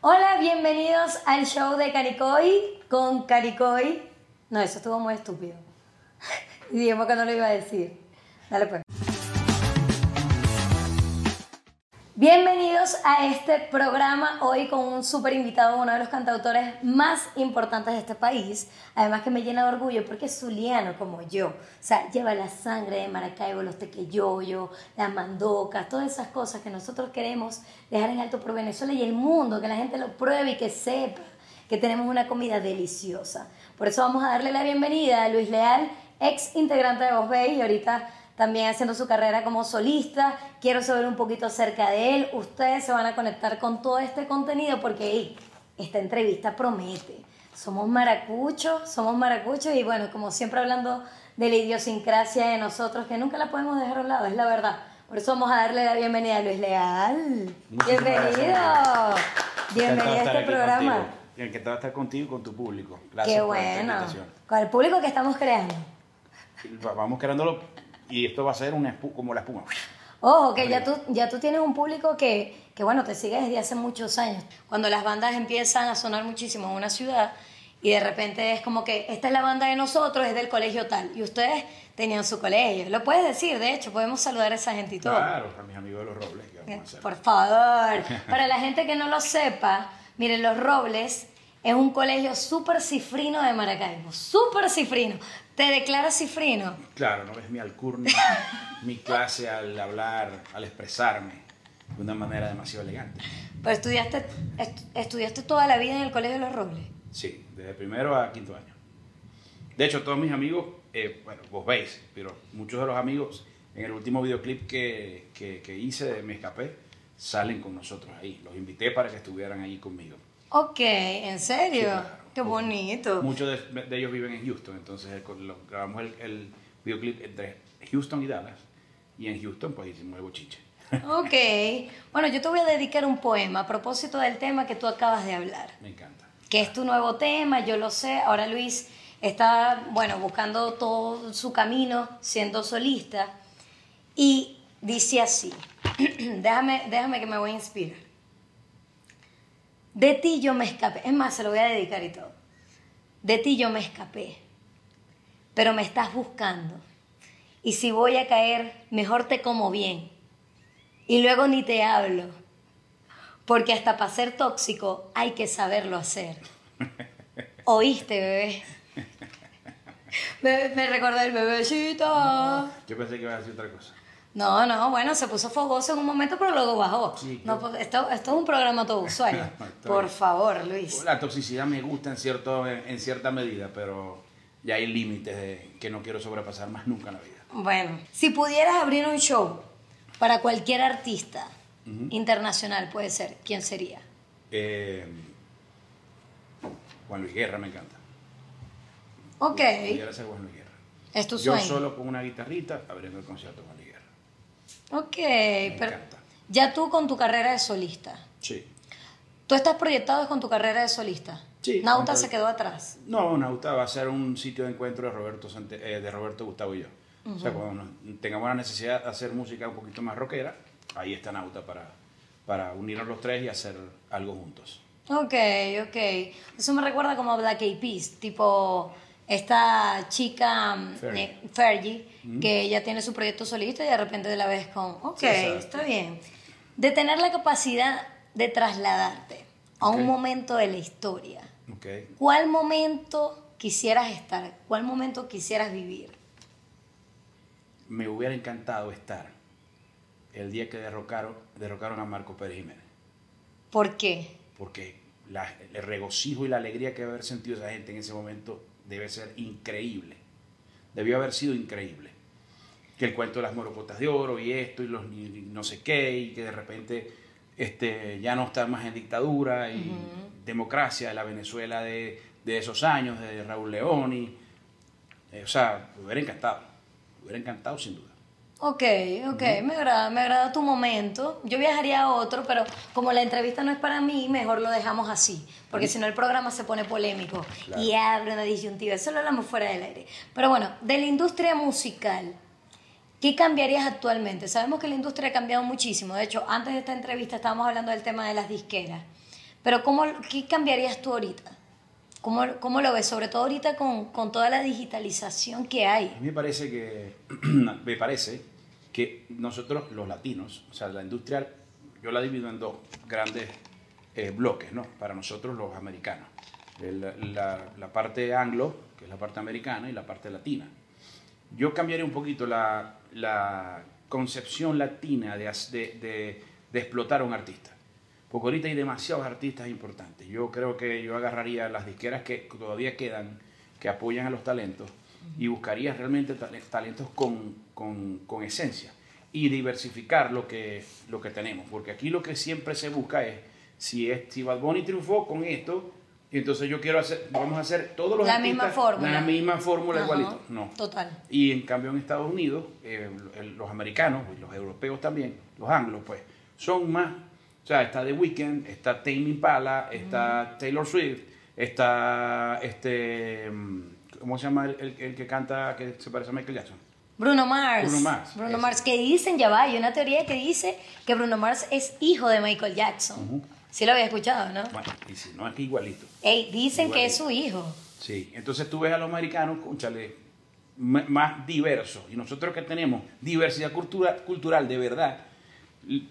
Hola, bienvenidos al show de Caricoy con Caricoy. No, eso estuvo muy estúpido. Y dijimos que no lo iba a decir. Dale pues. Bienvenidos a este programa hoy con un súper invitado, uno de los cantautores más importantes de este país. Además que me llena de orgullo porque es zuliano como yo. O sea, lleva la sangre de Maracaibo, los tequeyoyos, las mandocas, todas esas cosas que nosotros queremos dejar en alto por Venezuela y el mundo, que la gente lo pruebe y que sepa que tenemos una comida deliciosa. Por eso vamos a darle la bienvenida a Luis Leal, ex integrante de Voz y ahorita también haciendo su carrera como solista. Quiero saber un poquito acerca de él. Ustedes se van a conectar con todo este contenido porque esta entrevista promete. Somos maracuchos, somos maracuchos y bueno, como siempre hablando de la idiosincrasia de nosotros, que nunca la podemos dejar a un lado, es la verdad. Por eso vamos a darle la bienvenida a Luis Leal. Bienvenido. Bienvenido a este programa. Que te va a estar contigo y con tu público. Gracias Qué bueno. con el público que estamos creando. Vamos creándolo y esto va a ser una como la espuma. Ojo, que ya tú, ya tú tienes un público que, que, bueno, te sigue desde hace muchos años. Cuando las bandas empiezan a sonar muchísimo en una ciudad y de repente es como que esta es la banda de nosotros, es del colegio tal, y ustedes tenían su colegio. Lo puedes decir, de hecho, podemos saludar a esa gente y todo. Claro, a mis amigos de los Robles. Por favor, para la gente que no lo sepa, miren, los Robles es un colegio súper cifrino de Maracaibo, súper cifrino. ¿Te declaras cifrino? Claro, no es mi alcurnia, mi clase al hablar, al expresarme de una manera demasiado elegante. Pero estudiaste, estudiaste toda la vida en el Colegio de los Robles. Sí, desde primero a quinto año. De hecho, todos mis amigos, eh, bueno, vos veis, pero muchos de los amigos en el último videoclip que, que, hice de Me Escapé salen con nosotros ahí. Los invité para que estuvieran ahí conmigo. Ok, ¿en serio? Qué bonito. Muchos de, ellos viven en Houston, entonces grabamos el, videoclip entre Houston y Dallas. Y en Houston pues hicimos el bochiche. Ok. Bueno, yo te voy a dedicar un poema a propósito del tema que tú acabas de hablar. Me encanta. Que es tu nuevo tema, yo lo sé. Ahora Luis está, bueno, buscando todo su camino siendo solista. Y dice así, déjame, déjame que me voy a inspirar. De ti yo me escapé. Es más, se lo voy a dedicar y todo. De ti yo me escapé. Pero me estás buscando. Y si voy a caer, mejor te como bien. Y luego ni te hablo. Porque hasta para ser tóxico hay que saberlo hacer. ¿Oíste, bebé? Me, me recordé el bebecito. Yo pensé que iba a decir otra cosa. No, no, bueno, se puso fogoso en un momento, pero luego bajó. no, pues, esto, esto, es un programa todo usuario. Por favor, Luis. La toxicidad me gusta en, cierto, en, cierta medida, pero ya hay límites que no quiero sobrepasar más nunca en la vida. Bueno, si pudieras abrir un show para cualquier artista internacional, puede ser, ¿quién sería? Eh, Juan Luis Guerra me encanta. Ok. Pudiera ser Juan Luis Guerra. Es tu Yo solo con una guitarrita abriendo el concierto Juan Ok, pero ya tú con tu carrera de solista. Sí. ¿Tú estás proyectado con tu carrera de solista? Sí. ¿Nauta se quedó atrás? No, Nauta va a ser un sitio de encuentro de Roberto, eh, de Roberto Gustavo y yo. O sea, cuando tengamos la necesidad de hacer música un poquito más rockera, ahí está Nauta para, para unirnos los tres y hacer algo juntos. Ok, ok. Eso me recuerda como a Black Eyed Peas, tipo esta chica mm, Fergie, eh, que ella tiene su proyecto solista y de repente de la vez con, ok, está bien. De tener la capacidad de trasladarte a un momento de la historia. Okay. ¿Cuál momento quisieras estar? ¿Cuál momento quisieras vivir? Me hubiera encantado estar el día que derrocaron, derrocaron a Marco Pérez Jiménez. ¿Por qué? Porque el regocijo y la alegría que haber sentido esa gente en ese momento debe ser increíble. Debió haber sido increíble. Que el cuento de las morocotas de oro y esto y los no sé qué, y que de repente este, ya no está más en dictadura y democracia de la Venezuela de, esos años, de Raúl León. Y, eh, o sea, me hubiera encantado. Me hubiera encantado sin duda. Ok, ok, me agrada, me agrada tu momento. Yo viajaría a otro, pero como la entrevista no es para mí, mejor lo dejamos así, porque si no el programa se pone polémico y abre una disyuntiva. Eso lo hablamos fuera del aire. Pero bueno, de la industria musical, ¿qué cambiarías actualmente? Sabemos que la industria ha cambiado muchísimo. De hecho, antes de esta entrevista estábamos hablando del tema de las disqueras. Pero ¿cómo, ¿qué cambiarías tú ahorita? ¿Cómo, cómo lo ves? Sobre todo ahorita con, con toda la digitalización que hay. A mí me parece que, me parece que nosotros los latinos, o sea, la industria, yo la divido en dos grandes eh, bloques, ¿no? Para nosotros los americanos. El- la, la parte anglo, que es la parte americana, y la parte latina. Yo cambiaría un poquito la, la concepción latina de, de, de- de explotar a un artista. Porque ahorita hay demasiados artistas importantes. Yo creo que yo agarraría las disqueras que todavía quedan, que apoyan a los talentos, y buscaría realmente tale- talentos con, con- con esencia y diversificar lo que, lo que tenemos. Porque aquí lo que siempre se busca es, si, es, si Bad Bunny triunfó con esto, y entonces yo quiero hacer, vamos a hacer todos los La artistas misma fórmula. la misma fórmula Ajá, igualito. No. Total. Y en cambio en Estados Unidos, eh, los americanos y los europeos también, los anglos, pues, son más. O sea, está The Weeknd, está Tame Impala, está Taylor Swift, está este. mm, ¿Cómo se llama el, el- el que canta que se parece a Michael Jackson? Bruno Mars. Bruno Mars, Bruno ese. Mars, que dicen, ya va, hay una teoría que dice que Bruno Mars es hijo de Michael Jackson. Sí lo había escuchado, ¿no? Bueno, y si no, es que igualito. Ey, dicen que es su hijo. Sí, entonces tú ves a los americanos, cónchale, más diversos. Y nosotros que tenemos diversidad cultura, cultural de verdad,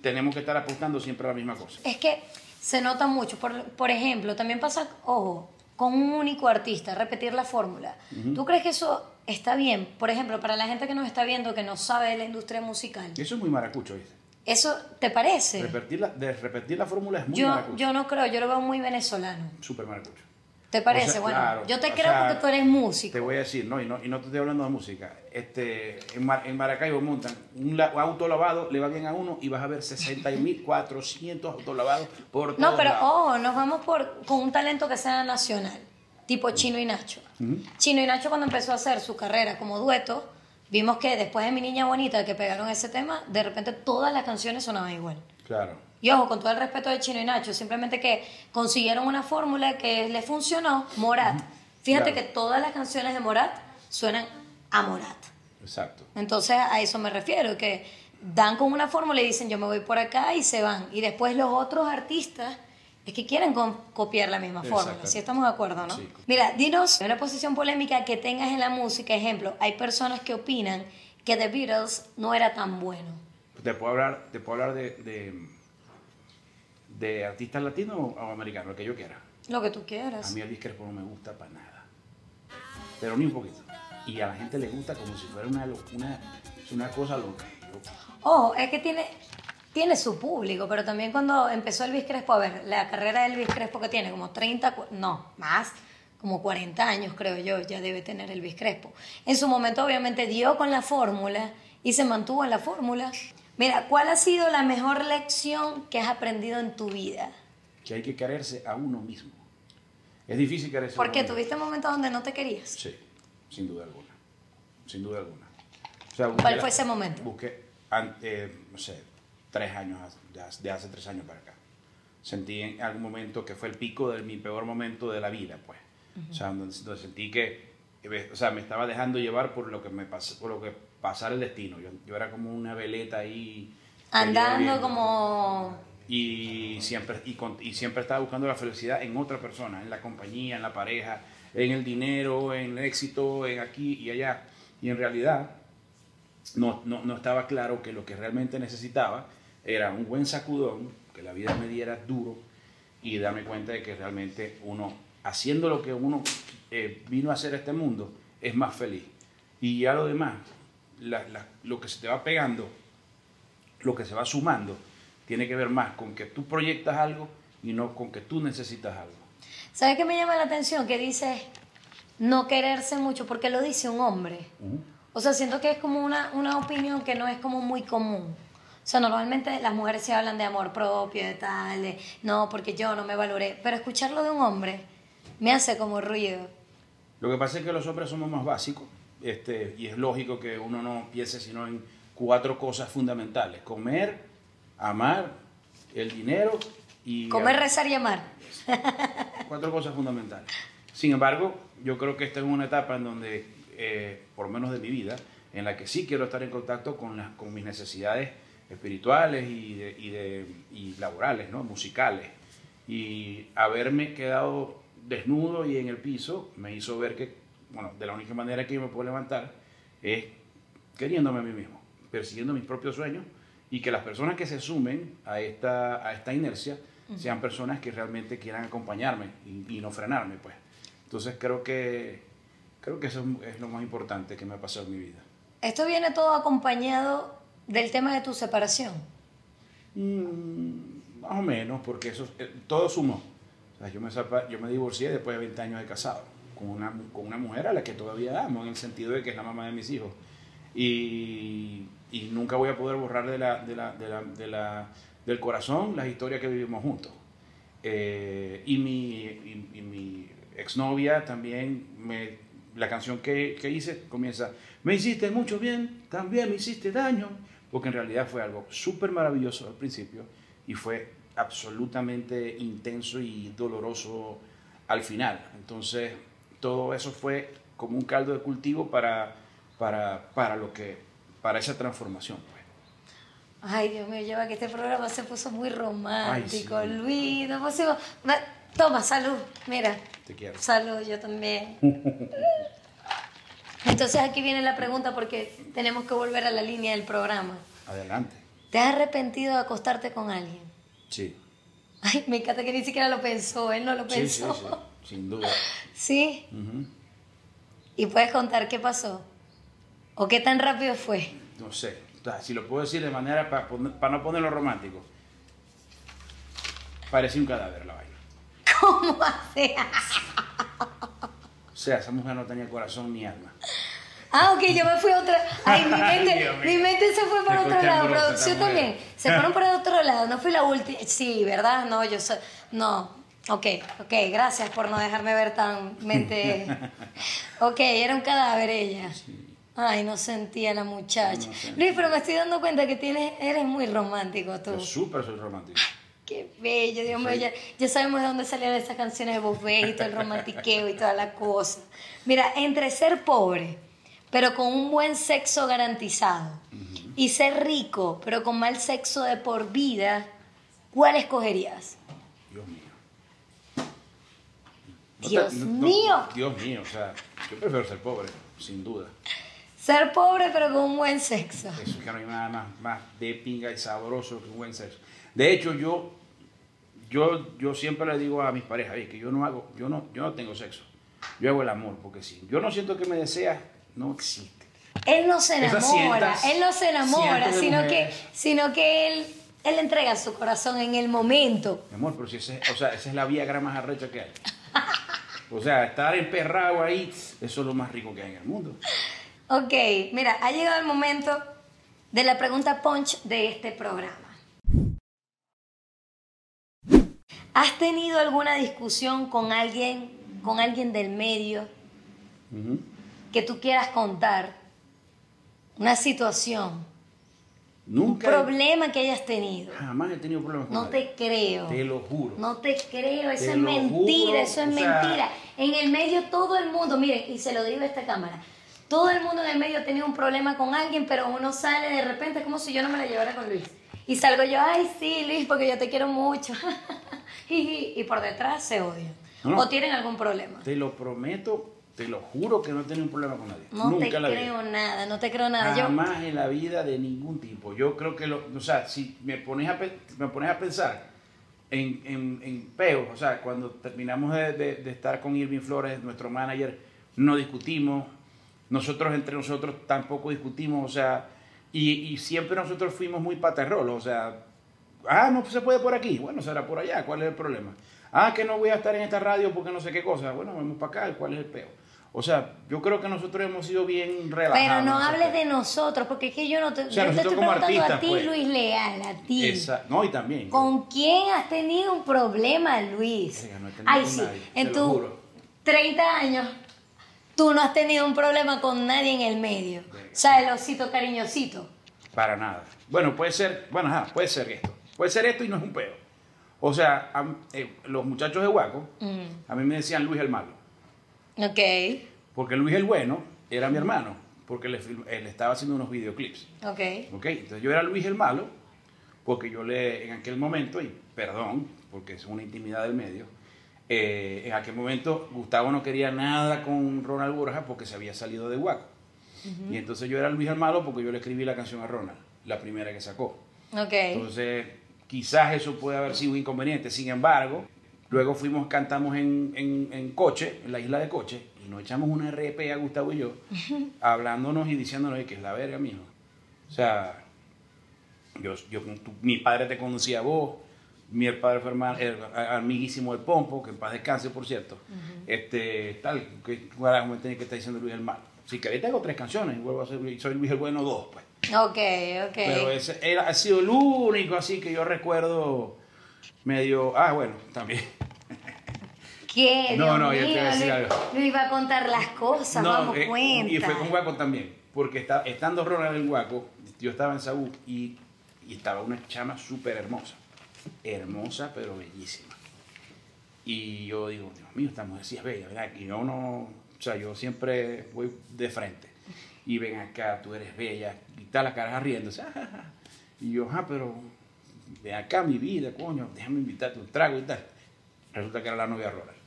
tenemos que estar apostando siempre a la misma cosa. Es que se nota mucho. Por, por ejemplo, también pasa, ojo, con un único artista, repetir la fórmula. ¿Tú crees que eso está bien? Por ejemplo, para la gente que nos está viendo, que no sabe de la industria musical. Eso es muy maracucho, ¿viste? ¿Eso te parece? Repetir la, de repetir la fórmula es muy Yo, maracucho. yo no creo, yo lo veo muy venezolano. Súper maracucho. ¿Te parece? O sea, bueno, claro, yo te creo sea, porque tú eres músico. Te voy a decir, no, y no, y no te estoy hablando de música. Este, en, Mar- en Maracaibo montan un la- auto lavado, le va bien a uno y vas a ver 60.400 autos lavados por No, pero ojo, nos vamos por, con un talento que sea nacional, tipo Chino y Nacho. Chino y Nacho cuando empezó a hacer su carrera como dueto, vimos que después de Mi Niña Bonita, que pegaron ese tema, de repente todas las canciones sonaban igual. Claro. Y ojo, con todo el respeto de Chino y Nacho, simplemente que consiguieron una fórmula que les funcionó, Morat. Fíjate Claro. que todas las canciones de Morat suenan a Morat. Exacto. Entonces a eso me refiero, que dan con una fórmula y dicen yo me voy por acá y se van. Y después los otros artistas es que quieren co- copiar la misma fórmula. Si estamos de acuerdo, ¿no? Sí. Mira, dinos una posición polémica que tengas en la música. Ejemplo, hay personas que opinan que The Beatles no era tan bueno. Te puedo hablar, te puedo hablar de, de, de artistas latinos o, americanos, el que yo quiera. Lo que tú A quieras. mí Elvis Crespo no me gusta para nada. Pero ni un poquito. Y a la gente le gusta como si fuera una, lo- una, una cosa loca. Ojo, es que tiene, tiene su público, pero también cuando empezó Elvis Crespo, a ver, la carrera de Elvis Crespo que tiene como 30, cu- no, más, como 40 años creo yo, ya debe tener Elvis Crespo. En su momento obviamente dio con la fórmula y se mantuvo en la fórmula. Mira, ¿cuál ha sido la mejor lección que has aprendido en tu vida? que hay que quererse a uno mismo. Es difícil quererse a Porque uno mismo. tuviste momentos donde no te querías. Sí, sin duda alguna. Sin duda alguna. O sea, ¿Cuál busqué fue ese momento? Busqué, eh, no sé, tres años, de hace- tres años para acá. Sentí en algún momento que fue el pico de mi peor momento de la vida, pues. O sea, donde, donde sentí que, eh, o sea, me estaba dejando llevar por lo que me pasó, por lo que pasara el destino. Yo, yo era como una veleta ahí. Andando como... y siempre y, con- y siempre estaba buscando la felicidad en otra persona, en la compañía, en la pareja, en el dinero, en el éxito, en aquí y allá. Y en realidad no, no, no estaba claro que lo que realmente necesitaba era un buen sacudón, que la vida me diera duro y darme cuenta de que realmente uno, haciendo lo que uno eh, vino a hacer a este mundo, es más feliz. Y ya lo demás, la- la- lo que se te va pegando, lo que se va sumando, tiene que ver más con que tú proyectas algo y no con que tú necesitas algo. ¿Sabes qué me llama la atención? Que dices no quererse mucho, porque lo dice un hombre. O sea, siento que es como una, una opinión que no es como muy común. O sea, normalmente las mujeres se hablan de amor propio, de tal, de no, porque yo no me valoré. Pero escucharlo de un hombre me hace como ruido. Lo que pasa es que los hombres somos más básicos este, y es lógico que uno no piense sino en cuatro cosas fundamentales. Comer, amar, el dinero y... Comer, rezar y amar. cuatro cosas fundamentales. Sin embargo, yo creo que esta es una etapa en donde, eh, por lo menos de mi vida, en la que sí quiero estar en contacto con, las, con mis necesidades espirituales y, de- y, de- y laborales, ¿no? musicales. Y haberme quedado desnudo y en el piso me hizo ver que, bueno, de la única manera que yo me puedo levantar es queriéndome a mí mismo, persiguiendo mis propios sueños y que las personas que se sumen a esta, a esta inercia sean personas que realmente quieran acompañarme y, y no frenarme, pues. Entonces creo que, creo que eso es lo más importante que me ha pasado en mi vida. Esto viene todo acompañado del tema de tu separación. Mm, más o menos, porque eso eh, todo sumó. O sea, yo, me, yo me divorcié después de 20 años de casado con una, con una mujer a la que todavía amo, en el sentido de que es la mamá de mis hijos. Y, y nunca voy a poder borrar de la, de la, de la, de la- del corazón las historias que vivimos juntos. Eh, y, mi, y, y mi exnovia también, me, la canción que, que hice comienza, me hiciste mucho bien, también me hiciste daño, porque en realidad fue algo súper maravilloso al principio y fue absolutamente intenso y doloroso al final. Entonces, todo eso fue como un caldo de cultivo para, para, para, lo que, para esa transformación. Pues. Ay, Dios mío, lleva que este programa se puso muy romántico, Ay, sí. Luis. Nos pusimos... Toma, salud. Mira. Te quiero. Salud, yo también. Entonces aquí viene la pregunta porque tenemos que volver a la línea del programa. Adelante. ¿Te has arrepentido de acostarte con alguien? Sí. Ay, me encanta que ni siquiera lo pensó, él no lo Sí, sí, pensó. sí, sin duda. ¿Sí? ¿Y puedes contar qué pasó? ¿O qué tan rápido fue? No sé, o sea, si lo puedo decir de manera para no ponerlo romántico. Parecía un cadáver la vaina. ¿Cómo hace? O sea, esa mujer no tenía corazón ni alma. Ah, ok, yo me fui a otra. Ay, mi mente, mi mente se fue para otro lado. Producción también. Se fueron para otro lado. No fui la última. Sí, ¿verdad? No, yo soy. No. Ok, ok, gracias por no dejarme ver tan mente. Ok, era un cadáver ella. Ay, no sentía la muchacha. No. Luis, pero me estoy dando cuenta que tienes, eres muy romántico tú. Yo súper soy romántico. Qué bello, Dios mío. Ya, ya sabemos de dónde salían esas canciones de Buffet y todo el romantiqueo y toda la cosa. Mira, entre ser pobre, pero con un buen sexo garantizado, y ser rico, pero con mal sexo de por vida, ¿cuál escogerías? Dios mío. No Dios te- mío. Dios mío, o sea, yo prefiero ser pobre, sin duda. Ser pobre, pero con un buen sexo. Eso es que no hay nada más, más de pinga y sabroso que un buen sexo. De hecho, yo, yo, yo siempre le digo a mis parejas, "Oye, que yo no hago, yo no, yo no tengo sexo. Yo hago el amor, porque si yo no siento que me desea, no existe. Él no se enamora, cientas- él no se enamora, sino que, sino que él, él entrega su corazón en el momento. Mi amor, pero si ese, o sea, esa es la Viagra más arrecha que hay. O sea, estar emperrado ahí, eso es lo más rico que hay en el mundo. Ok, mira, ha llegado el momento de la pregunta punch de este programa. ¿Has tenido alguna discusión con alguien, con alguien del medio que tú quieras contar? Una situación, Nunca, he- problema que hayas tenido. jamás he tenido problemas con No nadie. te creo. Te lo juro. No te creo, eso Te es mentira, juro, eso es o sea- mentira. En el medio todo el mundo, miren, y se lo digo a esta cámara, todo el mundo en el medio ha tenido un problema con alguien, pero uno sale de repente, es como si yo no me la llevara con Luis. Y salgo yo, ay sí, Luis, porque yo te quiero mucho. y, y por detrás se odian. No, no. O tienen algún problema. Te lo prometo, te lo juro que no he tenido un problema con nadie. No Nunca te vida. creo nada, no te creo nada. Yo, Jamás en la vida de ningún tipo. Yo creo que, lo, o sea, si me pones a, me pones a pensar en, en, en peos, o sea, cuando terminamos de, de- de estar con Irving Flores, nuestro manager, no discutimos, nosotros entre nosotros tampoco discutimos, o sea, y, y siempre nosotros fuimos muy paterrolos, o sea, ah, no se puede por aquí, bueno, será por allá, ¿cuál es el problema? Ah, que no voy a estar en esta radio porque no sé qué cosa, bueno, vamos para acá, ¿cuál es el peo? O sea, yo creo que nosotros hemos sido bien relajados. pero no hables de nosotros, porque es que yo no te, O sea, yo te estoy como preguntando a ti, pues. Luis Leal, a ti. Esa- no, y también. ¿Con quién has tenido un problema, Luis? No he tenido Ay, con sí, nadie, en tus juro. 30 años, tú no has tenido un problema con nadie en el medio. O sea, el osito cariñosito. Para nada. Bueno, puede ser, bueno, ajá, puede ser esto. Puede ser esto y no es un peo. O sea, a- eh, los muchachos de Huaco, Mm, a mí me decían Luis el malo. Ok, Porque Luis el bueno era mi hermano, porque le film- él estaba haciendo unos videoclips. ok. ¿Ok? Entonces yo era Luis el malo, porque yo le, en aquel momento, y perdón, porque es una intimidad del medio, eh, en aquel momento Gustavo no quería nada con Ronald Borja porque se había salido de Guaco. Y entonces yo era Luis el Malo porque yo le escribí la canción a Ronald, la primera que sacó. Ok. Entonces, quizás eso puede haber sido un inconveniente. Sin embargo, luego fuimos, cantamos en, en, en Coche, en la isla de Coche, y nos echamos una RP a Gustavo y yo, hablándonos y diciéndonos que es la verga, mijo. O sea, yo, yo, tú- mi padre te conocía a vos, mi padre fue hermano, el, amiguísimo del Pompo, que en paz descanse, por cierto. este, tal, que carajo me tenía que estar diciendo Luis el Malo. Si querés tengo tres canciones, y vuelvo a ser, soy Luis el Bueno dos, pues. Ok, ok. Pero ese era- ha sido el único así que yo recuerdo medio. Ah, bueno, también. ¿Qué? No, Dios no, yo te mío, voy a decir algo. Luis va a contar las cosas, vamos, eh, cuenta. y fue con Guaco también. Porque está, estando Ronald en Guaco, yo estaba en Saúl y, y estaba una chama súper hermosa. Hermosa, pero bellísima. Y yo digo, Dios mío, esta mujer sí es bella, ¿verdad? Y yo no. O sea, yo siempre voy de frente. Y ven acá, tú eres bella. Y está la cara riéndose. Y yo, ah, pero ven acá, mi vida, coño, déjame invitarte un trago y tal. Resulta que era la novia de Ronald.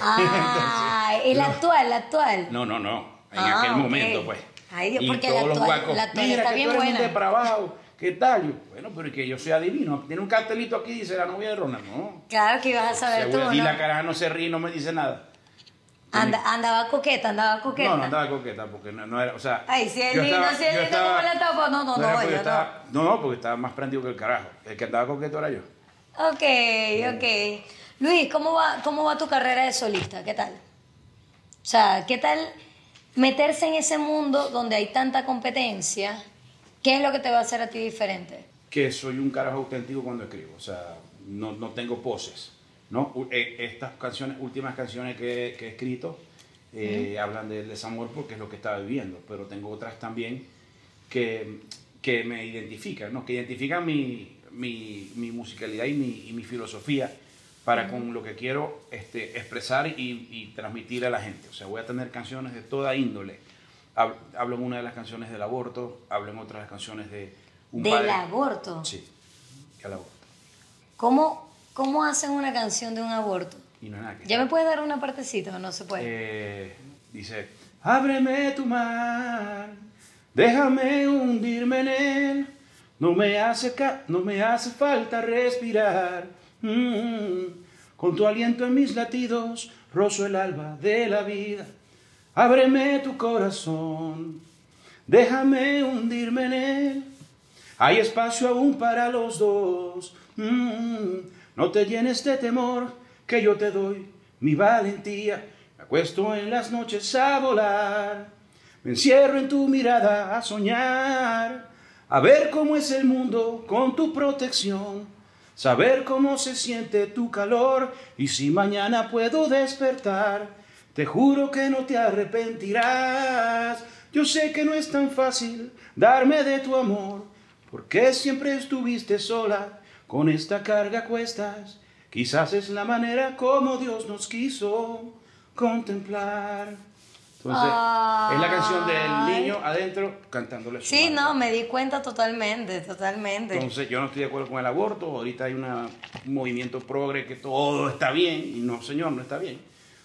Ah, el actual, el actual. No, no, no. En Ah, aquel momento, pues. Ay, Dios, Y porque todos la los actual- guacos, la actual Mira, está que bien tú eres buena". depravado. ¿Qué tal? Yo, bueno, pero es que yo soy adivino. Tiene un cartelito aquí, dice la novia de Ronald. No. Claro que ibas a saber tú, y ¿no? la caraja no se ríe, no me dice nada. Anda- andaba coqueta, andaba coqueta. No, no andaba coqueta, porque no, no era, o sea... Ay, si es lindo, si es lindo como la tapa, no, no, no, porque yo estaba- no. No, porque estaba más prendido que el carajo. El que andaba coqueto era yo. Ok, ok. Luis, ¿cómo va, ¿cómo va tu carrera de solista? ¿Qué tal? O sea, ¿qué tal meterse en ese mundo donde hay tanta competencia? ¿Qué es lo que te va a hacer a ti diferente? que soy un carajo auténtico cuando escribo, o sea, no, no tengo poses, ¿no? Eh, Estas canciones, últimas canciones que, que he escrito, eh, hablan del desamor porque es lo que estaba viviendo, pero tengo otras también que, que me identifican, ¿no? Que identifican mi, mi, mi musicalidad y mi, y mi filosofía para con lo que quiero este, expresar y, y transmitir a la gente. O sea, voy a tener canciones de toda índole. Hab- Hablo en una de las canciones del aborto, hablo en otras canciones de un Del padre- aborto. Sí, el aborto. ¿Cómo, ¿Cómo hacen una canción de un aborto? Y no es nada que ¿Ya me puedes dar una partecita o no se puede? Eh, dice, ábreme tu mar, déjame hundirme en él, no me hace, ca- no me hace falta respirar, Mm, con tu aliento en mis latidos, rozo el alba de la vida, ábreme tu corazón, déjame hundirme en él, hay espacio aún para los dos. Mm, no te llenes de temor, que yo te doy mi valentía. Me acuesto en las noches a volar. Me encierro en tu mirada a soñar. A ver cómo es el mundo con tu protección. Saber cómo se siente tu calor. Y si mañana puedo despertar, te juro que no te arrepentirás. Yo sé que no es tan fácil darme de tu amor, porque siempre estuviste sola, con esta carga cuestas. Quizás es la manera como Dios nos quiso contemplar. Entonces, es la canción del niño adentro cantándole su Sí, madre. no, me di cuenta totalmente, totalmente. Entonces, yo no estoy de acuerdo con el aborto. Ahorita hay una- un movimiento progre que todo está bien. Y no, señor, no está bien.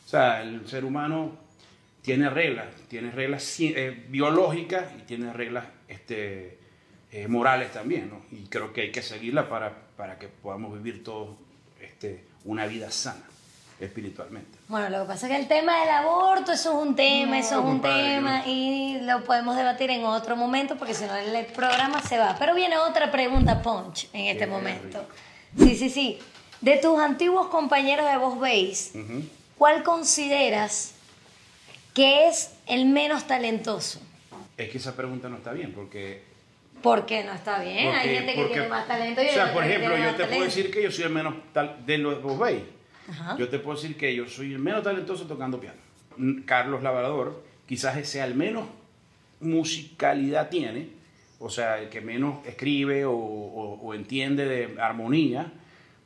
O sea, el ser humano tiene reglas. Tiene reglas eh, biológicas y tiene reglas este, eh, morales también. ¿no? Y creo que hay que seguirlas para, para que podamos vivir todos este, una vida sana espiritualmente. Bueno, lo que pasa es que el tema del aborto, eso es un tema, No, eso es un compadre, tema y lo podemos debatir en otro momento porque si no el programa se va. Pero viene otra pregunta, Punch, en este Qué momento. Sí, sí, sí. De tus antiguos compañeros de Voz Base. ¿cuál consideras que es el menos talentoso? Es que esa pregunta no está bien porque ¿Por qué no está bien? Hay Porque- gente que porque- tiene más talento y O hay sea, por ejemplo, yo te puedo decir que yo soy el menos tal de los vos veis. Ajá. Yo te puedo decir que yo soy el menos talentoso tocando piano. Mm, Carlos Labrador quizás sea el menos musicalidad tiene, o sea, el que menos escribe o, o- o entiende de armonía,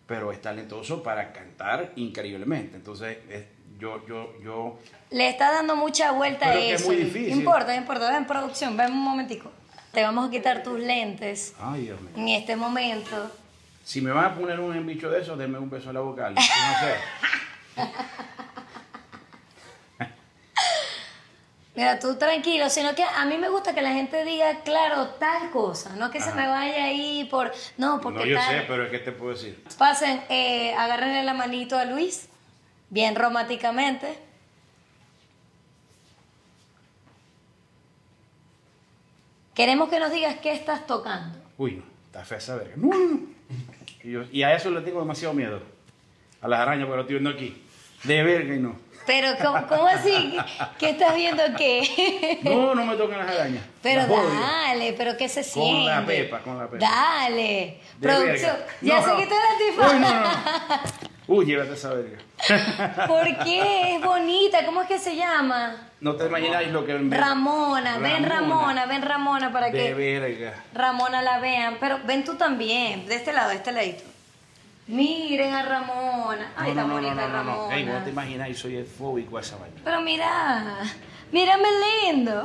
pero es talentoso para cantar increíblemente. Entonces, es- yo, yo, yo Le está dando mucha vuelta a que es eso. muy difícil. Importa, importa. Ven, producción, ven un momentico. Te vamos a quitar tus lentes Ay, Dios mío. en este momento. Si me van a poner un bicho de esos, denme un beso en la boca. No sé. Mira, tú tranquilo, sino que a mí me gusta que la gente diga, claro, tal cosa, no que se me vaya ahí por, no, porque No, yo tal. sé, pero es que te puedo decir. Pasen, eh, agárrenle la manito a Luis, bien románticamente. Queremos que nos digas qué estás tocando. Uy, no, está fea esa verga. No, no, no. Y, yo- y a eso le tengo demasiado miedo. A las arañas, pero lo estoy viendo aquí. De verga y no. Pero, ¿cómo, cómo así? ¿Qué estás viendo qué? No, no me tocan las arañas. Pero Las odio. dale, pero ¿qué se siente? Con la pepa, con la pepa. Dale. De Producción. verga. Ya No, se no. quitó el antifaz. Uy, no, no. Uy, llévate esa verga. ¿Por qué? Es bonita. ¿Cómo es que se llama? No te imagináis lo que... Ramona. Ven Ramona, ven Ramona para De que verga. Ramona la vean. Pero ven tú también, de este lado, de este ladito. Miren a Ramona. Ay, está bonita Ramona. Ey, no te imagináis, soy fóbico a esa vaina. Pero mira, mírame lindo.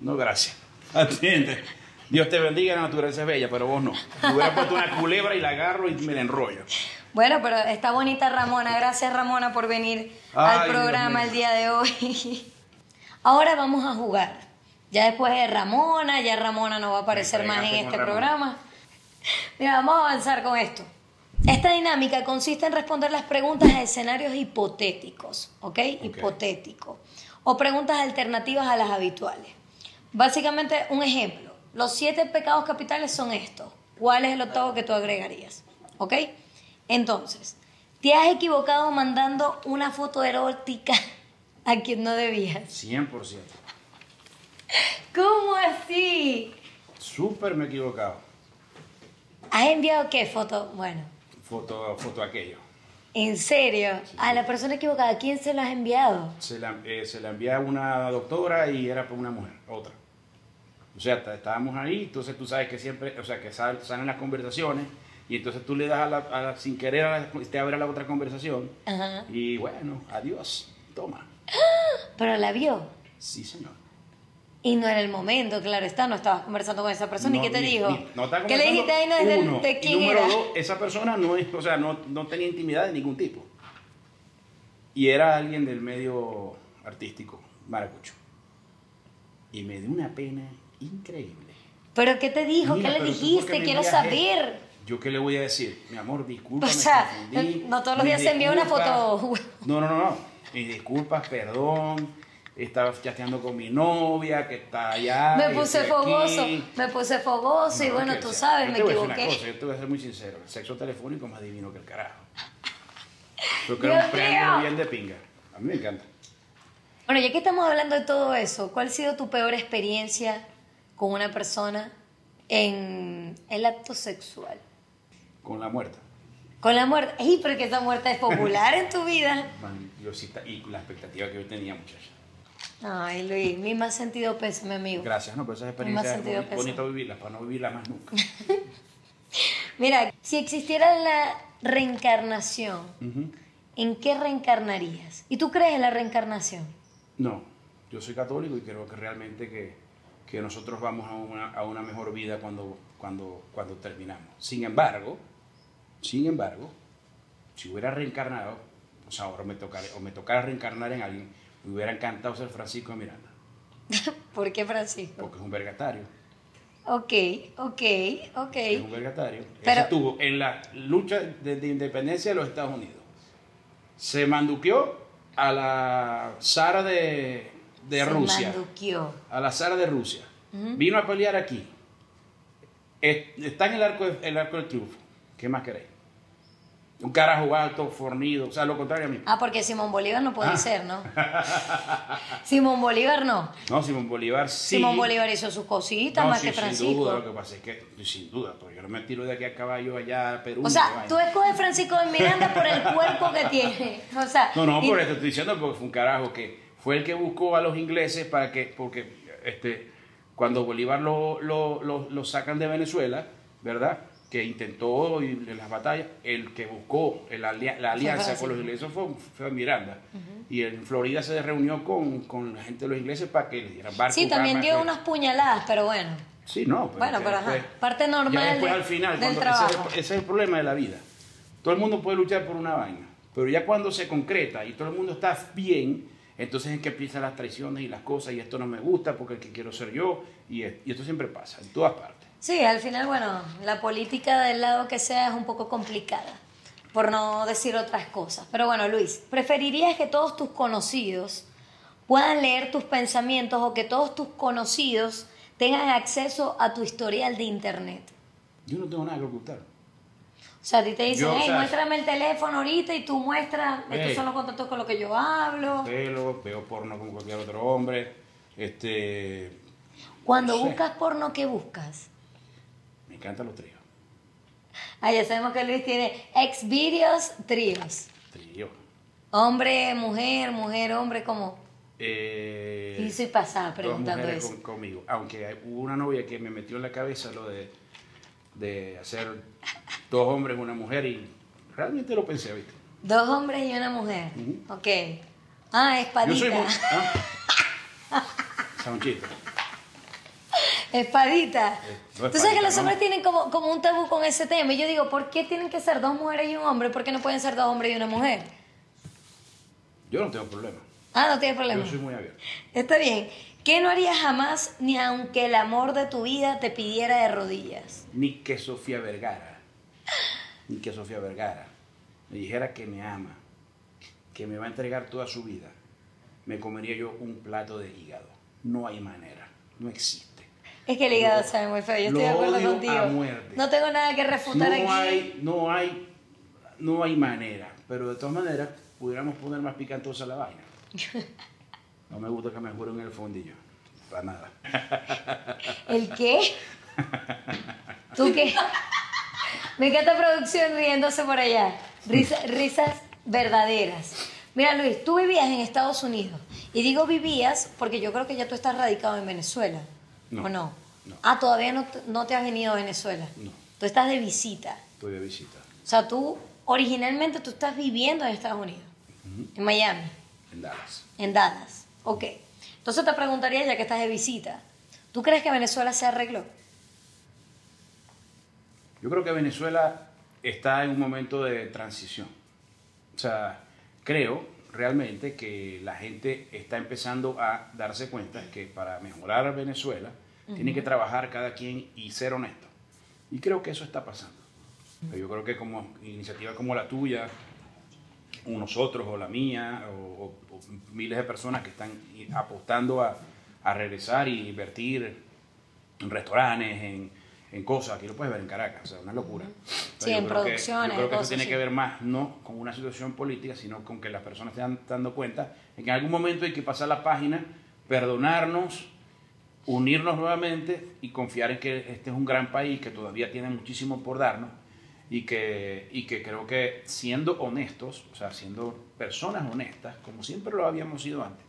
No, gracias. Atiende. Dios te bendiga, la naturaleza es bella, pero vos no. Me hubiera puesto una culebra y la agarro y me la enrollo. Bueno, pero está bonita Ramona. Gracias Ramona por venir Ay, al programa el día de hoy. Ahora vamos a jugar. Ya después de Ramona, ya Ramona no va a aparecer más en este programa. Mira, vamos a avanzar con esto. Esta dinámica consiste en responder las preguntas a escenarios hipotéticos, ¿ok? Hipotético. O preguntas alternativas a las habituales. Básicamente, un ejemplo. Los siete pecados capitales son estos. ¿Cuál es el octavo que tú agregarías? ¿Ok? Entonces, ¿te has equivocado mandando una foto erótica a quien no debías? 100%. ¿Cómo así? Súper me he equivocado. ¿Has enviado qué foto? Bueno, Foto, foto aquello. ¿en serio? A la persona equivocada, ¿a quién se lo has enviado? Se la, eh, se la envié a una doctora y era para una mujer, otra. O sea, estábamos ahí, entonces tú sabes que siempre, o sea, que sal- salen las conversaciones y entonces tú le das a la, a la- sin querer, a la- te abre la otra conversación Ajá. y bueno, adiós, toma. Pero la vio. Sí, señor. Y no era el momento, claro está, no estabas conversando con esa persona. ¿Y qué te ni- dijo? ni- no ¿Qué le dijiste ahí no es del- de Y quién número era? dos, esa persona no, es, o sea, no, no tenía intimidad de ningún tipo. Y era alguien del medio artístico, maracucho. Y me dio una pena increíble. ¿Pero qué te dijo? Mira, ¿Qué le pero tú, ¿por qué dijiste? Quiero saber. ¿Yo qué le voy a decir? Mi amor, disculpa, O me sea, confundí. no todos los días se envía una foto. No, no, no, no. Mis disculpas, perdón. Estaba chateando con mi novia que está allá. me puse fogoso, aquí. me puse fogoso y No, bueno, tú sea. sabes, Yo me a decir equivoqué. Una cosa, yo te voy a ser muy sincero. El sexo telefónico es más divino que el carajo. Yo creo un premio bien de pinga. A mí me encanta. Bueno, ya que estamos hablando de todo eso, ¿cuál ha sido tu peor experiencia con una persona en el acto sexual? Con la muerta. Con la muerte. ¡Ey, pero que esa muerte es popular en tu vida! Man, yo sí ta- y la expectativa que yo tenía, muchacha. Ay, Luis, mi más sentido pésame, amigo. Gracias, no, pero esas experiencias es peso. bonito vivirlas, para no vivirlas más nunca. Mira, si existiera la reencarnación. ¿en qué reencarnarías? ¿Y tú crees en la reencarnación? No, yo soy católico y creo que realmente que, que nosotros vamos a una, a una mejor vida cuando, cuando, cuando terminamos. Sin embargo, sin embargo, si hubiera reencarnado, o sea, ahora me tocara, o me tocara reencarnar en alguien, me hubiera encantado ser Francisco de Miranda, ¿Por qué, Francisco? porque es un vergatario. Ok, ok, ok. Es un vergatario. Pero- Ese estuvo en la lucha de, de independencia de los Estados Unidos. Se manduqueó a la Sara de, de Se Rusia. manduqueó. a la Sara de Rusia. Vino a pelear aquí. Es- Está en el arco, de- el arco del triunfo. ¿Qué más queréis? Un carajo alto, fornido, o sea, lo contrario a mí. Ah, porque Simón Bolívar no puede Ah. ser, ¿no? Simón Bolívar no. No, Simón Bolívar sí. Simón Bolívar hizo sus cositas No, más sí, que Sin Francisco. duda, lo que pasa es que, sin duda, pero yo no me tiro de aquí a caballo allá a Perú. O sea, tú escoges Francisco de Miranda por el cuerpo que tiene. O sea, No, no, y- por eso estoy diciendo porque fue un carajo que fue el que buscó a los ingleses para que, porque este, cuando Bolívar lo, lo, lo- lo sacan de Venezuela, ¿verdad? Que intentó en las batallas, el que buscó el alia- la alianza con los ingleses fue, fue Miranda. Y en Florida se reunió con, con la gente de los ingleses para que le dieran barcos. Sí, también dio unas puñaladas, pero bueno. Sí, no. Pero Bueno, pero ajá, después- parte ya normal después al final, del ese, trabajo. ese es el problema de la vida. Todo el mundo puede luchar por una vaina, pero ya cuando se concreta y todo el mundo está bien, entonces es que empiezan las traiciones y las cosas, y esto no me gusta porque el que quiero ser yo, y, y esto siempre pasa, en todas partes. Sí, al final, bueno, la política del lado que sea es un poco complicada, por no decir otras cosas. Pero bueno, Luis, ¿preferirías que todos tus conocidos puedan leer tus pensamientos o que todos tus conocidos tengan acceso a tu historial de internet? Yo no tengo nada que ocultar. O sea, a ti te dicen, Yo, o hey, sea, muéstrame el teléfono ahorita y tú muestras, estos son los contactos con los que yo hablo. Pelo, veo porno como cualquier otro hombre, este, Cuando no sé. buscas porno, ¿qué buscas? Me encantan los tríos. Ah, ya sabemos que Luis tiene Xvideos tríos. Tríos. Hombre, mujer, mujer, hombre, como... Eh, Y soy pasada dos preguntando mujeres eso. con- conmigo. Aunque hubo una novia que me metió en la cabeza lo de, de hacer dos hombres, una mujer, y realmente lo pensé, ¿viste? Dos hombres y una mujer. Ujú. Ok. Ah, espadita. Yo soy muy. ¿ah? Ese es un chiste. Espadita. Tú sabes que los hombres tienen como, como un tabú con ese tema. Y yo digo, ¿por qué tienen que ser dos mujeres y un hombre? ¿Por qué no pueden ser dos hombres y una mujer? Yo no tengo problema. Ah, no tiene problema. Yo soy muy abierto. Está bien. ¿Qué no harías jamás ni aunque el amor de tu vida te pidiera de rodillas? Ni que Sofía Vergara, ni que Sofía Vergara me dijera que me ama, que me va a entregar toda su vida, me comería yo un plato de hígado. No hay manera, no existe. Es que el hígado sabe muy feo. Yo estoy de acuerdo odio contigo. a muerte. No tengo nada que refutar No aquí. hay, no hay, no hay manera, pero de todas maneras pudiéramos poner más picantosa la vaina. No me gusta que me juren en el fondillo, para nada. ¿El qué? ¿Tú qué? Me encanta producción riéndose por allá. Risa- risas verdaderas. Mira, Luis, tú vivías en Estados Unidos. Y digo vivías porque yo creo que ya tú estás radicado en Venezuela. No, ¿O no? no. Ah, todavía no, te- no te has venido a Venezuela. No. Tú estás de visita. Estoy de visita O sea, tú originalmente tú estás viviendo en Estados Unidos. En Miami. en Dallas. En Dallas. Ok. Entonces te preguntaría, ya que estás de visita, ¿tú crees que Venezuela se arregló? Yo creo que Venezuela está en un momento de transición. O sea, creo realmente que la gente está empezando a darse cuenta que para mejorar Venezuela tiene que trabajar cada quien y ser honesto. Y creo que eso está pasando. Pero yo creo que como iniciativa como la tuya, o nosotros o la mía, o, o- o miles de personas que están apostando a, a regresar y invertir en restaurantes, en, en cosas, aquí lo puedes ver en Caracas, o sea, una locura. Pero Sí, en que- producciones, Yo creo que eso tiene que ver más no con una situación política, sino con que las personas se están dando cuenta en que en algún momento hay que pasar la página, perdonarnos, unirnos nuevamente y confiar en que este es un gran país que todavía tiene muchísimo por darnos y que, y que creo que siendo honestos, o sea, siendo personas honestas, como siempre lo habíamos sido antes,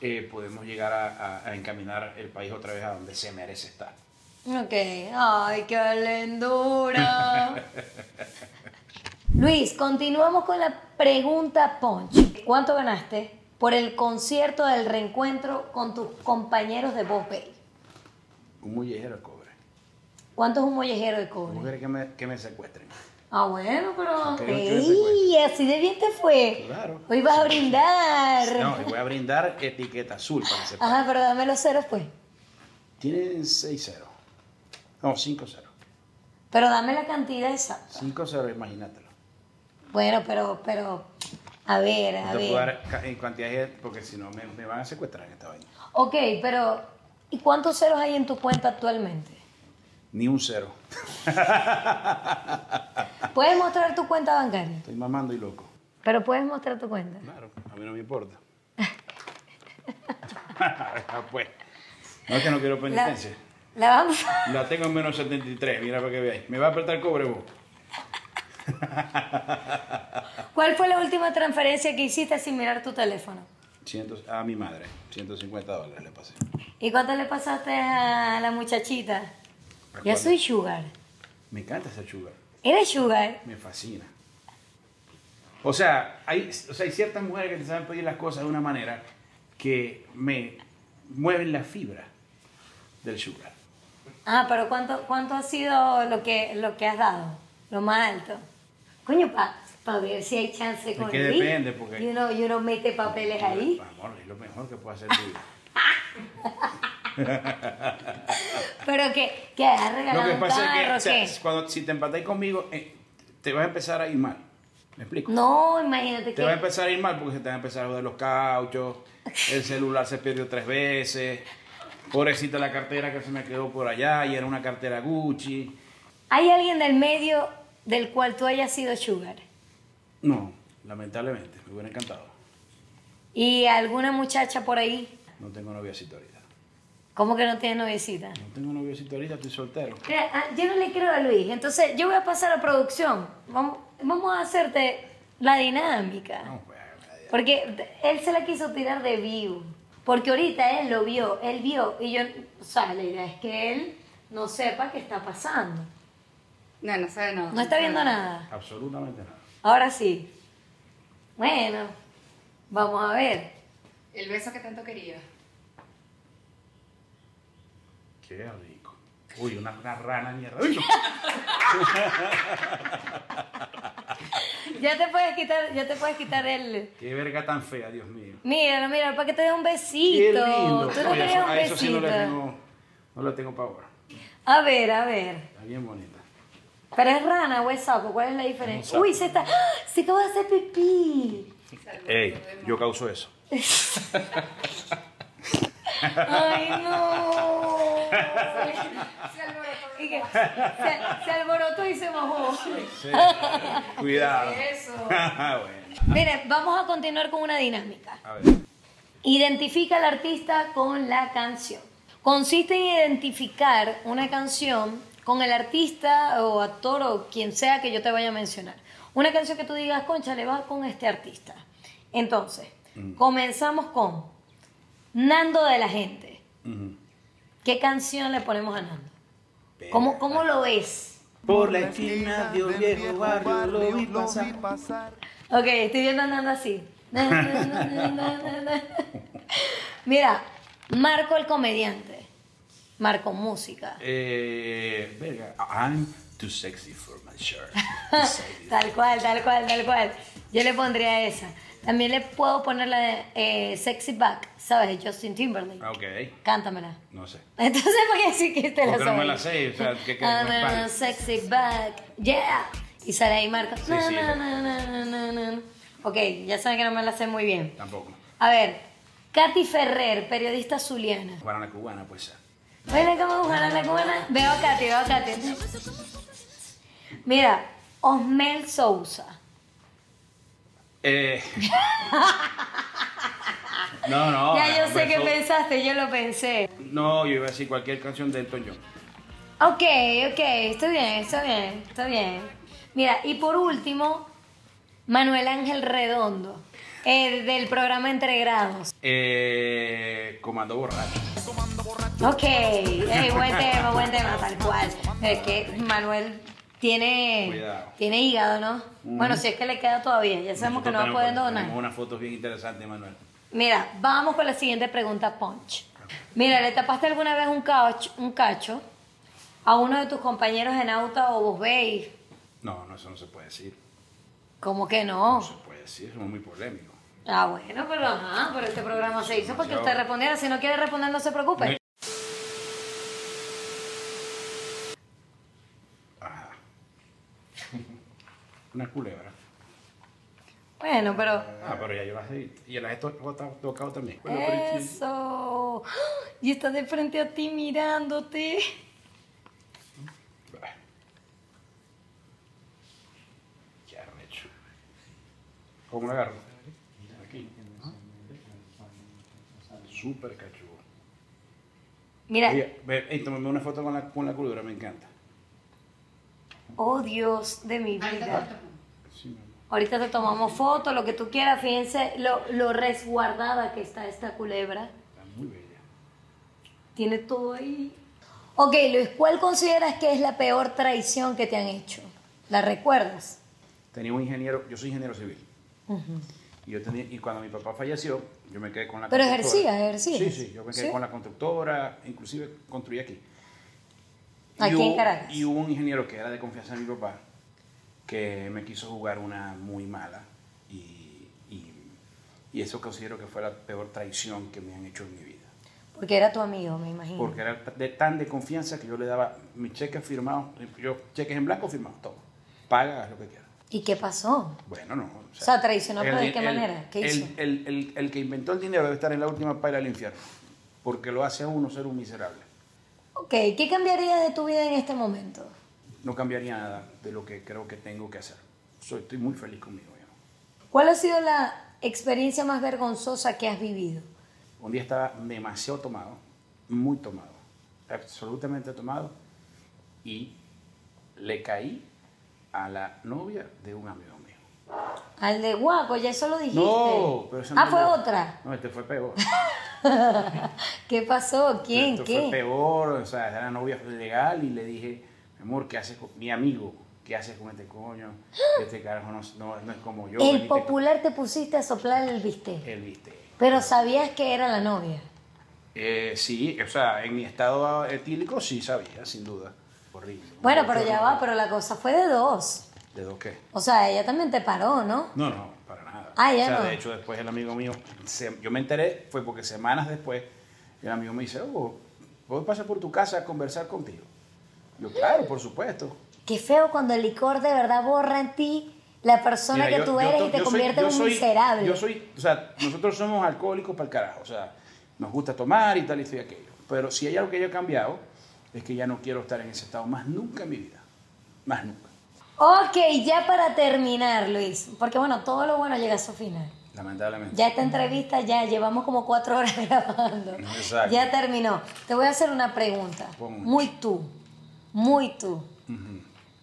eh, podemos llegar a, a- a encaminar el país otra vez a donde se merece estar. Ok. Ay, qué lindura. Luis, continuamos con la pregunta Punch. ¿Cuánto ganaste por el concierto del reencuentro con tus compañeros de Voz Bay? Un mollejero de cobre. ¿Cuánto es un mollejero de cobre? Mujeres que me, que me secuestren. Ah, bueno, pero... Ok, ¡Ey! Así de bien te fue. Claro. Hoy vas a brindar. No, voy a brindar etiqueta azul para que. Ajá, pero dame los ceros, pues. Tienen 6-0. No, 5-0. Pero dame la cantidad exacta. 5-0, imagínatelo. Bueno, pero, pero... A ver, a No te puedo ver. dar en cantidades porque si no me, me van a secuestrar en esta vaina. Ok, pero ¿y cuántos ceros hay en tu cuenta actualmente? Ni un cero. Puedes mostrar tu cuenta bancaria, Estoy mamando y loco. pero puedes mostrar tu cuenta. Claro, a mí no me importa. Pues. No es que no quiero penitencia. la vamos. La tengo en menos 73, mira para que veáis. ¿Me va a apretar el cobre vos? ¿Cuál fue la última transferencia que hiciste sin mirar tu teléfono? Ciento- a mi madre, 150 dólares le pasé. ¿Y cuánto le pasaste a la muchachita? ¿A Yo cuál? soy Sugar. Me encanta ese sugar. ¿Eres Sugar? Me fascina. O sea, hay, o sea, hay ciertas mujeres que te saben pedir las cosas de una manera que me mueven la fibra del sugar. Ah, pero ¿cuánto, cuánto ha sido lo que, lo que has dado? Lo más alto. Coño, para ver si hay chance con que depende, porque- Y uno, y uno mete papeles ahí. Amor, es lo mejor que puede hacer tu. Pero que, que has Lo regalado que un pasa carro, es que o sea, ¿qué? cuando, si te empatáis conmigo, eh, te vas a empezar a ir mal. ¿Me explico? No, imagínate Te va a que... empezar a ir mal porque se te va a empezar a joder los cauchos, el celular se perdió tres veces, pobrecita la cartera que se me quedó por allá y era una cartera Gucci. ¿Hay alguien del medio del cual tú hayas sido sugar? No, lamentablemente, me hubiera encantado. ¿Y alguna muchacha por ahí? No tengo noviecito ahorita. ¿Cómo que no tiene noviecita? No tengo noviecito ahorita, estoy soltero. Mira, ah, yo no le creo a Luis, entonces yo voy a pasar a producción. Vamos, vamos a hacerte la dinámica. No, pues, nadie. Porque él se la quiso tirar de vivo. Porque ahorita él lo vio, él vio. Y yo, o sea, la idea es que él no sepa qué está pasando. No, no sabe nada. No está viendo nada. absolutamente nada. Ahora sí. Bueno, vamos a ver. El beso que tanto quería. Qué rico. Uy, una, una rana mierda. Ya te puedes quitar, ya te puedes quitar el. Qué verga tan fea, Dios mío. Míralo, míralo, para que te dé un Qué besito. lindo. Tú no Oye, querías eso- un a eso sí no besito. le tengo, no le tengo pavor. A ver, a ver. Está bien bonita. Pero es rana o es sapo, ¿cuál es la diferencia? Uy, se está. ¡Ah! Se acaba de hacer pipí. Ey, yo causo eso. Ay, no. Se, se alborotó y se mojó. Sí. Cuidado. Eso. bueno. Mire, vamos a continuar con una dinámica. A ver. Identifica al artista con la canción. Consiste en identificar una canción con el artista o actor o quien sea que yo te vaya a mencionar. Una canción que tú digas, concha, le va con este artista. Entonces, comenzamos con Nando de la Gente. ¿Qué canción le ponemos a Nando? ¿Cómo, cómo lo ves? Por la esquina de un viejo barrio lo vi pasar. Ok, estoy viendo a Nando así. Mira, Marco el comediante. Marco Música. Eh, verga. I'm too sexy for my shirt. Tal cual, tal cual, tal cual. Yo le pondría esa. También le puedo poner la de eh, Sexy Back, ¿sabes? Justin Timberlake. Ah, ok. Cántamela. No sé. Entonces, ¿por qué sí que te la Porque no me sabes? la sé, o sea, ¿qué- qué- I'm cuál? a sexy back, yeah. Y sale ahí Marco. Sí, sí. na, na, na, na, na. Ok, ya saben que no me la sé muy bien. Tampoco. A ver, Katy Ferrer, periodista zuliana. Guarana cubana, pues. Cómo buscar la cubana. Veo a Katy, veo a Katy. Mira, Osmel Sousa. Eh. No, no. ya yo sé qué pensaste, yo lo pensé. No, yo iba a decir cualquier canción de Elton John. Ok, ok, está bien, está bien, está bien. Mira, y por último, Manuel Ángel Redondo, eh, del programa Entre Grados. Eh, Comando Borracho. Ok, eh, buen tema, buen tema, tal cual. Es que Manuel tiene, Cuidado. tiene hígado, ¿no? Bueno, si es que le queda todavía, ya sabemos que no va a poder donar. Tenemos unas fotos bien interesantes, Manuel. Mira, vamos con la siguiente pregunta, Punch. Mira, ¿le tapaste alguna vez un cacho, un cacho a uno de tus compañeros en auto o vos veis? No, no, eso no se puede decir. ¿Cómo que no? No se puede decir, somos muy polémicos. Ah, bueno, pero ajá, pero este programa se hizo para que Yo- usted respondiera. Si no quiere responder, no se preocupe. Una culebra. Bueno, pero... Ah, pero ya yo las he Y las he to- to- tocado también. Bueno. Eso. Y está de frente a ti mirándote. Qué arrecho. ¿Cómo lo agarro? Aquí. Súper cachudo. Mira, Oye, ve, tómame una foto con la, con la culebra, me encanta. Oh Dios de mi vida. Ahorita te tomamos fotos, lo que tú quieras. Fíjense lo, lo resguardada que está esta culebra. Está muy bella. Tiene todo ahí. Ok, Luis, ¿cuál consideras que es la peor traición que te han hecho? ¿La recuerdas? Tenía un ingeniero, yo soy ingeniero civil. Y, yo tenía, y cuando mi papá falleció, yo me quedé con la Pero constructora. ejercías, ejercías. Sí, sí, yo me quedé ¿Sí? con la constructora, inclusive construí aquí. Aquí en Caracas. Y hubo un ingeniero que era de confianza de mi papá que me quiso jugar una muy mala y, y- y eso considero que fue la peor traición que me han hecho en mi vida. Porque era tu amigo, me imagino. Porque era de, tan de confianza que yo le daba mis cheques firmados, yo cheques en blanco firmados, todo. Paga, haz lo que quieras. ¿Y qué pasó? Bueno, no. O sea, traicionó, pero ¿de qué el- manera? ¿Qué el, hizo? El, el- el que inventó el dinero debe estar en la última paila del infierno, porque lo hace a uno ser un miserable. Ok, ¿qué cambiaría de tu vida en este momento? No cambiaría nada de lo que creo que tengo que hacer. Soy, estoy muy feliz conmigo. yo. ¿Cuál ha sido la experiencia más vergonzosa que has vivido? Un día estaba demasiado tomado, muy tomado, absolutamente tomado, y le caí a la novia de un amigo mío. Al de Guaco, ya eso lo dijiste. No, pero esa Ah, no fue otra. No, este fue peor. ¿Qué pasó? ¿Quién? Esto ¿Qué? fue peor, o sea, era novia legal y le dije, mi amor, ¿qué haces con mi amigo? ¿Qué haces con este coño? Este carajo no, no- no es como yo. el popular te pusiste a soplar el bistec. Él viste. Pero sabías que era la novia. Eh, sí, o sea, en mi estado etílico sí sabía, sin duda. Horrible. Bueno, pero ya va, pero la cosa fue de dos. ¿De dos qué? O sea, ella también te paró, ¿no? No, no. Ah, ya o sea, no. de hecho, después el amigo mío, se- yo me enteré, fue porque semanas después, el amigo me dice, oh, ¿puedo pasar por tu casa a conversar contigo? Yo, claro, por supuesto. Qué feo cuando el licor de verdad borra en ti la persona Mira, que yo- tú eres y te soy- convierte en un soy- miserable. Yo soy, o sea, nosotros somos alcohólicos para el carajo, o sea, nos gusta tomar y tal y esto y aquello. Pero si hay algo que yo he cambiado, es que ya no quiero estar en ese estado más nunca en mi vida. Más nunca. Ok, ya para terminar, Luis, porque bueno, todo lo bueno llega a su final. Lamentablemente. Ya esta entrevista ya llevamos como cuatro horas grabando. Exacto. Ya terminó. Te voy a hacer una pregunta. Muy tú. Muy tú.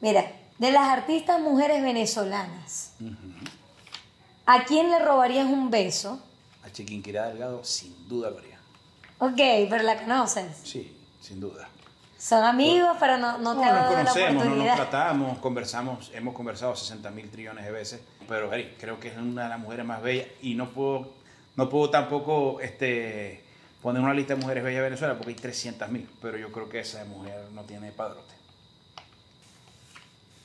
Mira, de las artistas mujeres venezolanas. ¿a quién le robarías un beso? A Chiquinquirá Delgado, sin duda lo haría. Ok, pero la conoces. Sí, sin duda. Son amigos, pero no, no No, te ha nos la conocemos, no nos tratamos, conversamos, hemos conversado 60 mil trillones de veces, pero hey, creo que es una de las mujeres más bellas y no puedo, no puedo tampoco este, poner una lista de mujeres bellas de Venezuela porque hay 300 mil, pero yo creo que esa mujer no tiene padrote.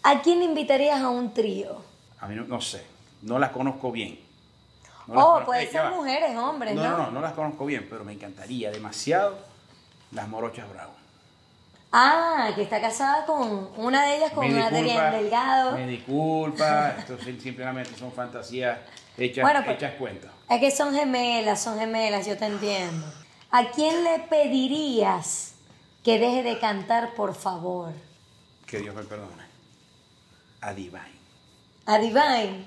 ¿A quién invitarías a un trío? A mí no, no sé, no las conozco bien. No oh, las conozco- puede Ey, ya ser mujeres, hombres, No, ¿no? no, no, no las conozco bien, pero me encantaría demasiado las morochas Bravo. Ah, que está casada con una de ellas, con Me Adrián disculpa, Delgado. Me disculpa, esto sim- simplemente son fantasías hechas, Bueno, pues- hechas cuentas. Es que son gemelas, son gemelas, yo te entiendo. ¿A quién le pedirías que deje de cantar, por favor? Que Dios me perdone. A Divine. A Divine.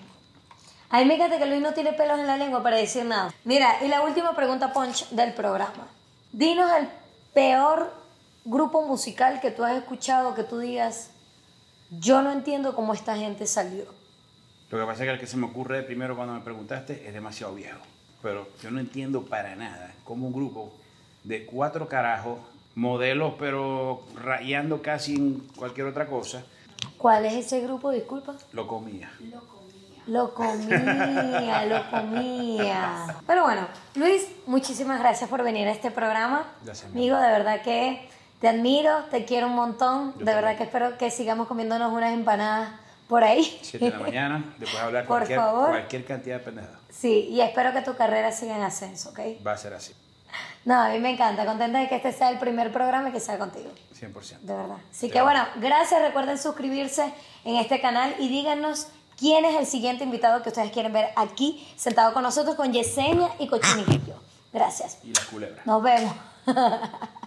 A mí que Luis no tiene pelos en la lengua para decir nada. Mira, y la última pregunta, Punch, del programa. Dinos el peor grupo musical que tú has escuchado que tú digas, yo no entiendo cómo esta gente salió. Lo que pasa es que el que se me ocurre primero cuando me preguntaste es demasiado viejo. Pero yo no entiendo para nada cómo un grupo de cuatro carajos, modelos pero rayando casi en cualquier otra cosa, ¿Cuál es ese grupo? Disculpa. lo comía. Lo comía, lo comía. Pero bueno, Luis, muchísimas gracias por venir a este programa. Gracias, Amigo, de verdad que te admiro, te quiero un montón. Yo de verdad que espero que sigamos comiéndonos unas empanadas por ahí. 7 de la mañana, después de hablar Por cualquier, favor. cualquier cantidad de pendejadas. Sí, y espero que tu carrera siga en ascenso, ¿ok? Va a ser así, No, a mí me encanta, contenta de que este sea el primer programa y que sea contigo. 100%. De verdad. Así Te que amo. bueno, gracias. Recuerden suscribirse en este canal y díganos quién es el siguiente invitado que ustedes quieren ver aquí, sentado con nosotros, con Yesenia y con Chiniquillo. Gracias. Y las culebras. Nos vemos.